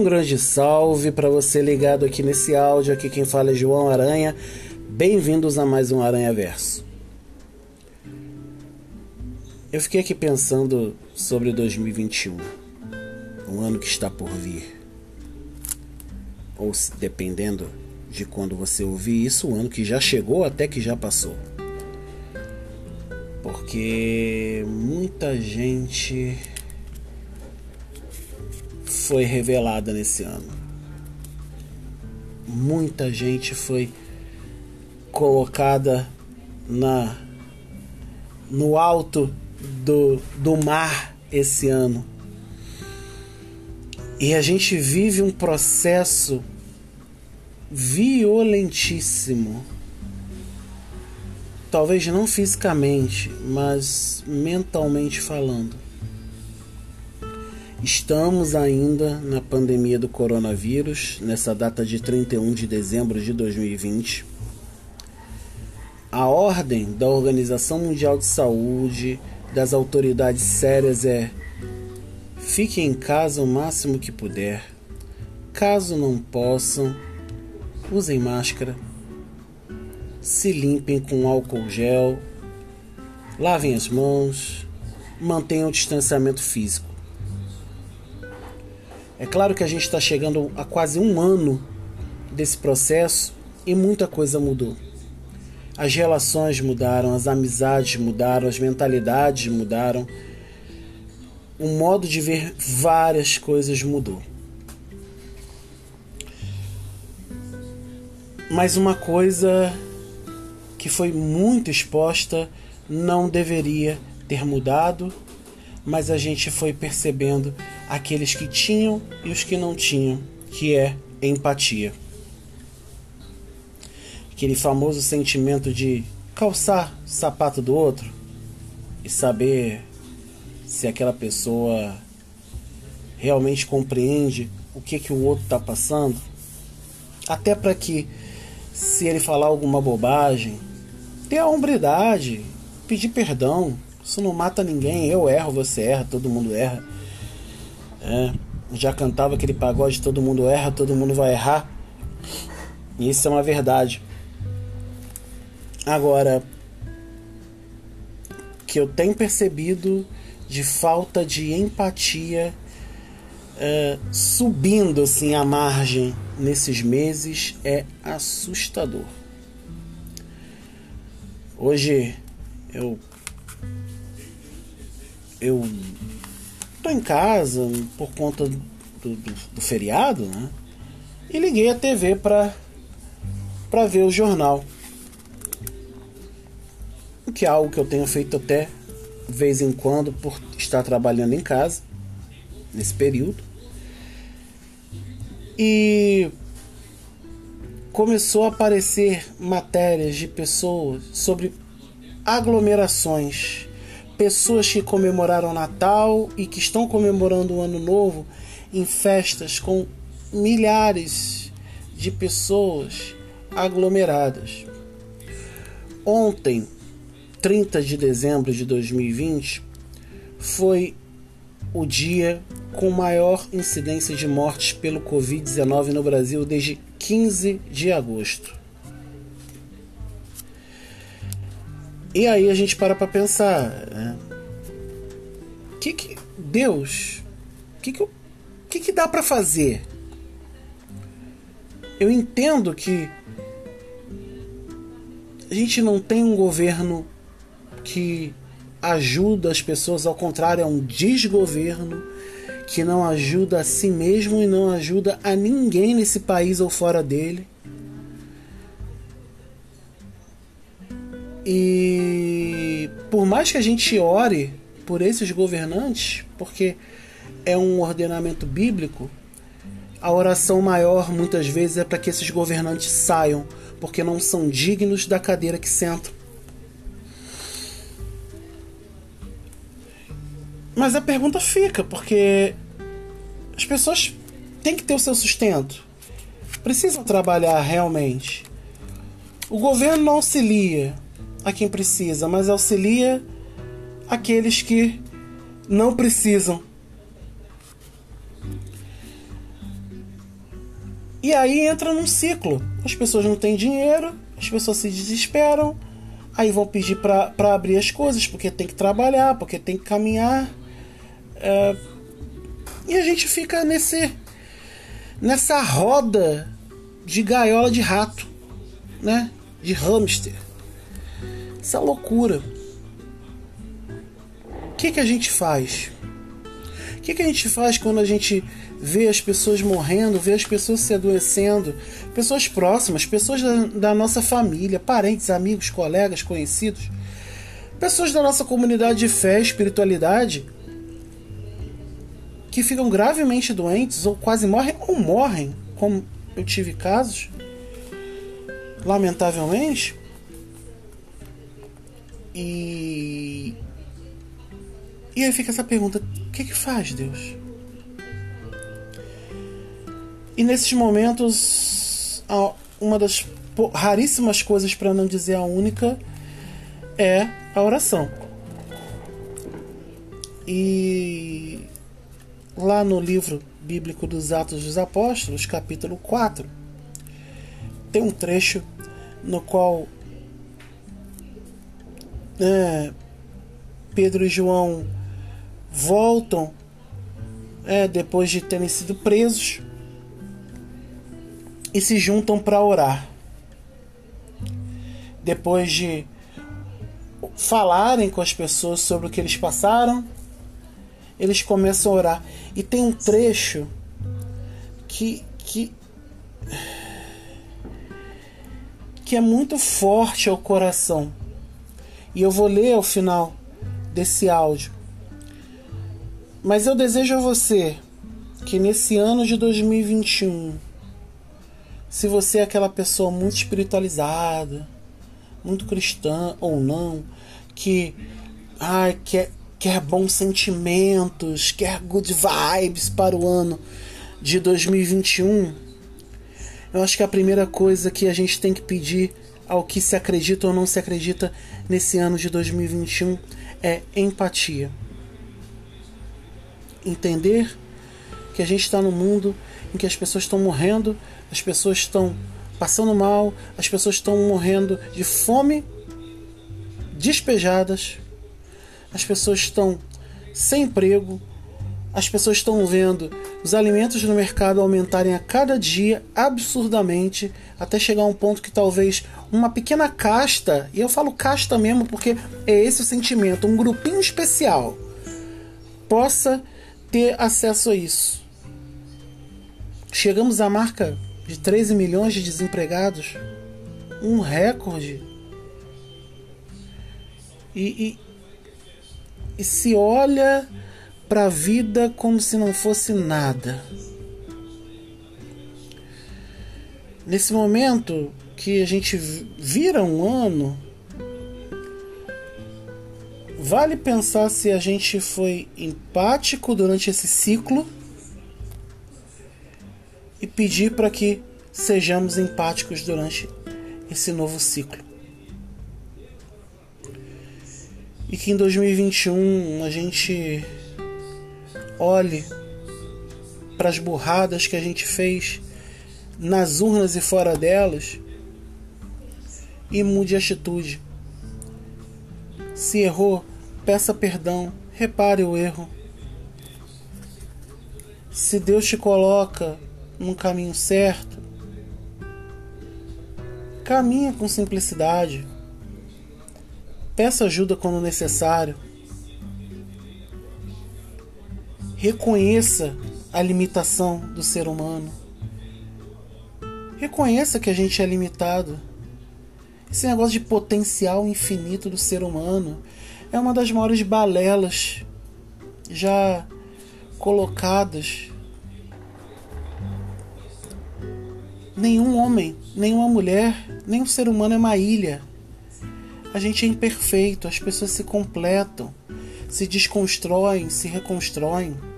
Um grande salve para você ligado aqui nesse áudio. Aqui quem fala é João Aranha. Bem-vindos a mais um Aranha Verso. Eu fiquei aqui pensando sobre 2021, um ano que está por vir. Ou dependendo de quando você ouvir isso, o ano que já chegou até que já passou. Porque muita gente foi revelada nesse ano. Muita gente foi colocada na no alto do, do mar esse ano. E a gente vive um processo violentíssimo. Talvez não fisicamente, mas mentalmente falando. Estamos ainda na pandemia do coronavírus, nessa data de 31 de dezembro de 2020. A ordem da Organização Mundial de Saúde, das autoridades sérias é: fique em casa o máximo que puder. Caso não possam, usem máscara, se limpem com álcool gel, lavem as mãos, mantenham o distanciamento físico. É claro que a gente está chegando a quase um ano desse processo e muita coisa mudou. As relações mudaram, as amizades mudaram, as mentalidades mudaram. O modo de ver várias coisas mudou. Mas uma coisa que foi muito exposta não deveria ter mudado mas a gente foi percebendo aqueles que tinham e os que não tinham, que é empatia. Aquele famoso sentimento de calçar o sapato do outro e saber se aquela pessoa realmente compreende o que que o outro está passando, até para que se ele falar alguma bobagem, ter a hombridade, pedir perdão, isso não mata ninguém. Eu erro, você erra, todo mundo erra. É, já cantava aquele pagode: todo mundo erra, todo mundo vai errar. E isso é uma verdade. Agora, que eu tenho percebido de falta de empatia é, subindo assim a margem nesses meses é assustador. Hoje eu eu tô em casa por conta do, do, do feriado, né? E liguei a TV para para ver o jornal. O que é algo que eu tenho feito até de vez em quando por estar trabalhando em casa nesse período. E começou a aparecer matérias de pessoas sobre aglomerações pessoas que comemoraram Natal e que estão comemorando o Ano Novo em festas com milhares de pessoas aglomeradas. Ontem, 30 de dezembro de 2020, foi o dia com maior incidência de mortes pelo Covid-19 no Brasil desde 15 de agosto. E aí a gente para para pensar, né? que que Deus, que que, que, que dá para fazer? Eu entendo que a gente não tem um governo que ajuda as pessoas, ao contrário, é um desgoverno que não ajuda a si mesmo e não ajuda a ninguém nesse país ou fora dele. E por mais que a gente ore por esses governantes, porque é um ordenamento bíblico, a oração maior muitas vezes é para que esses governantes saiam, porque não são dignos da cadeira que sentam. Mas a pergunta fica, porque as pessoas têm que ter o seu sustento, precisam trabalhar realmente. O governo não auxilia, a quem precisa, mas auxilia aqueles que não precisam. E aí entra num ciclo. As pessoas não têm dinheiro, as pessoas se desesperam, aí vão pedir para abrir as coisas porque tem que trabalhar, porque tem que caminhar. É, e a gente fica nesse nessa roda de gaiola de rato, né? De hamster. Essa loucura. O que, que a gente faz? O que, que a gente faz quando a gente vê as pessoas morrendo, vê as pessoas se adoecendo, pessoas próximas, pessoas da, da nossa família, parentes, amigos, colegas, conhecidos, pessoas da nossa comunidade de fé, espiritualidade, que ficam gravemente doentes ou quase morrem ou morrem, como eu tive casos, lamentavelmente. E e aí fica essa pergunta: o que que faz Deus? E nesses momentos, uma das raríssimas coisas, para não dizer a única, é a oração. E lá no livro bíblico dos Atos dos Apóstolos, capítulo 4, tem um trecho no qual é, Pedro e João voltam é, depois de terem sido presos e se juntam para orar. Depois de falarem com as pessoas sobre o que eles passaram, eles começam a orar. E tem um trecho que, que, que é muito forte ao coração. E eu vou ler ao final desse áudio. Mas eu desejo a você que nesse ano de 2021 se você é aquela pessoa muito espiritualizada, muito cristã ou não, que ai, quer, quer bons sentimentos, quer good vibes para o ano de 2021, eu acho que a primeira coisa que a gente tem que pedir ao que se acredita ou não se acredita nesse ano de 2021 é empatia. Entender que a gente está no mundo em que as pessoas estão morrendo as pessoas estão passando mal, as pessoas estão morrendo de fome, despejadas, as pessoas estão sem emprego, as pessoas estão vendo os alimentos no mercado aumentarem a cada dia absurdamente, até chegar a um ponto que talvez uma pequena casta, e eu falo casta mesmo porque é esse o sentimento, um grupinho especial, possa ter acesso a isso. Chegamos à marca de 13 milhões de desempregados, um recorde. E, e, e se olha para a vida como se não fosse nada. Nesse momento que a gente vira um ano, vale pensar se a gente foi empático durante esse ciclo e pedir para que sejamos empáticos durante esse novo ciclo. E que em 2021 a gente olhe para as burradas que a gente fez nas urnas e fora delas e mude a atitude. Se errou, peça perdão, repare o erro. Se Deus te coloca no caminho certo. Caminha com simplicidade. Peça ajuda quando necessário. Reconheça a limitação do ser humano. Reconheça que a gente é limitado. Esse negócio de potencial infinito do ser humano é uma das maiores balelas já colocadas Nenhum homem, nenhuma mulher, nenhum ser humano é uma ilha. A gente é imperfeito, as pessoas se completam, se desconstroem, se reconstroem.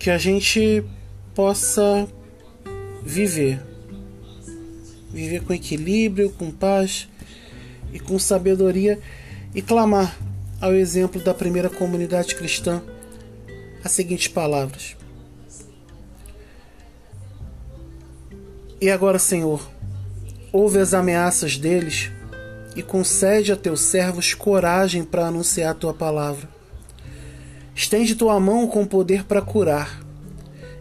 que a gente possa viver. Viver com equilíbrio, com paz e com sabedoria e clamar ao exemplo da primeira comunidade cristã as seguintes palavras: E agora, Senhor, ouve as ameaças deles e concede a teus servos coragem para anunciar a tua palavra Estende tua mão com poder para curar,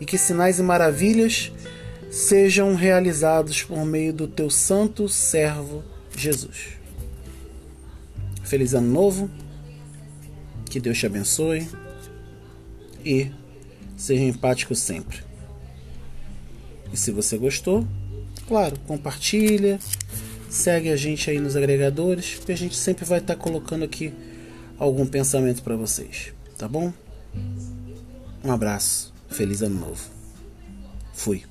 e que sinais e maravilhas sejam realizados por meio do teu santo servo Jesus. Feliz ano novo, que Deus te abençoe e seja empático sempre. E se você gostou, claro, compartilha, segue a gente aí nos agregadores, que a gente sempre vai estar colocando aqui algum pensamento para vocês, tá bom? Um abraço, feliz ano novo. Fui.